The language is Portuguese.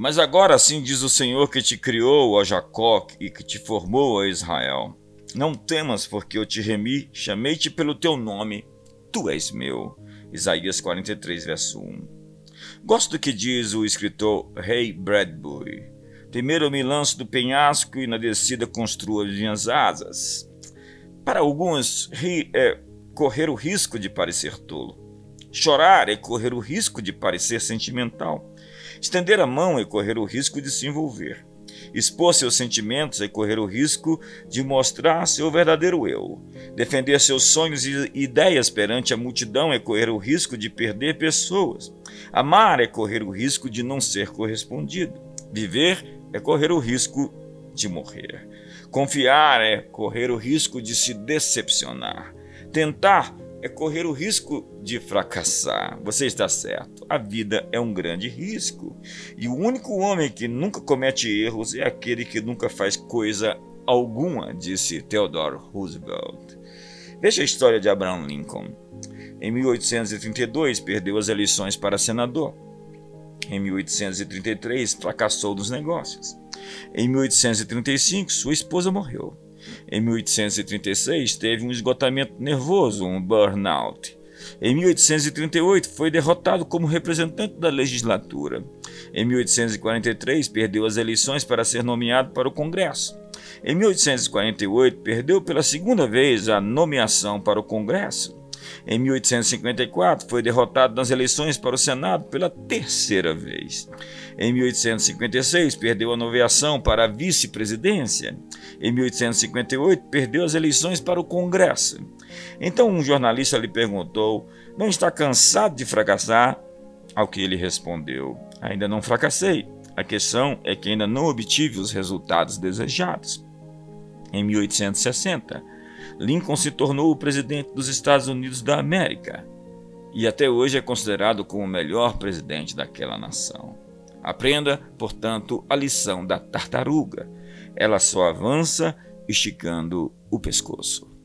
Mas agora assim diz o Senhor que te criou, ó Jacó, e que te formou, ó Israel. Não temas, porque eu te remi, chamei-te pelo teu nome, tu és meu. Isaías 43, verso 1. Gosto do que diz o escritor Ray Bradbury. Primeiro me lanço do penhasco e na descida construo as minhas asas. Para alguns, rir é correr o risco de parecer tolo. Chorar é correr o risco de parecer sentimental. Estender a mão é correr o risco de se envolver. Expor seus sentimentos é correr o risco de mostrar seu verdadeiro eu. Defender seus sonhos e ideias perante a multidão é correr o risco de perder pessoas. Amar é correr o risco de não ser correspondido. Viver é correr o risco de morrer. Confiar é correr o risco de se decepcionar. Tentar é correr o risco de fracassar. Você está certo. A vida é um grande risco. E o único homem que nunca comete erros é aquele que nunca faz coisa alguma, disse Theodore Roosevelt. Veja a história de Abraham Lincoln. Em 1832, perdeu as eleições para senador. Em 1833, fracassou nos negócios. Em 1835, sua esposa morreu. Em 1836, teve um esgotamento nervoso, um burnout. Em 1838, foi derrotado como representante da legislatura. Em 1843, perdeu as eleições para ser nomeado para o Congresso. Em 1848, perdeu pela segunda vez a nomeação para o Congresso. Em 1854, foi derrotado nas eleições para o Senado pela terceira vez. Em 1856, perdeu a nomeação para a vice-presidência. Em 1858, perdeu as eleições para o Congresso. Então, um jornalista lhe perguntou: Não está cansado de fracassar? Ao que ele respondeu: Ainda não fracassei. A questão é que ainda não obtive os resultados desejados. Em 1860, Lincoln se tornou o presidente dos Estados Unidos da América e até hoje é considerado como o melhor presidente daquela nação. Aprenda, portanto, a lição da tartaruga. Ela só avança esticando o pescoço.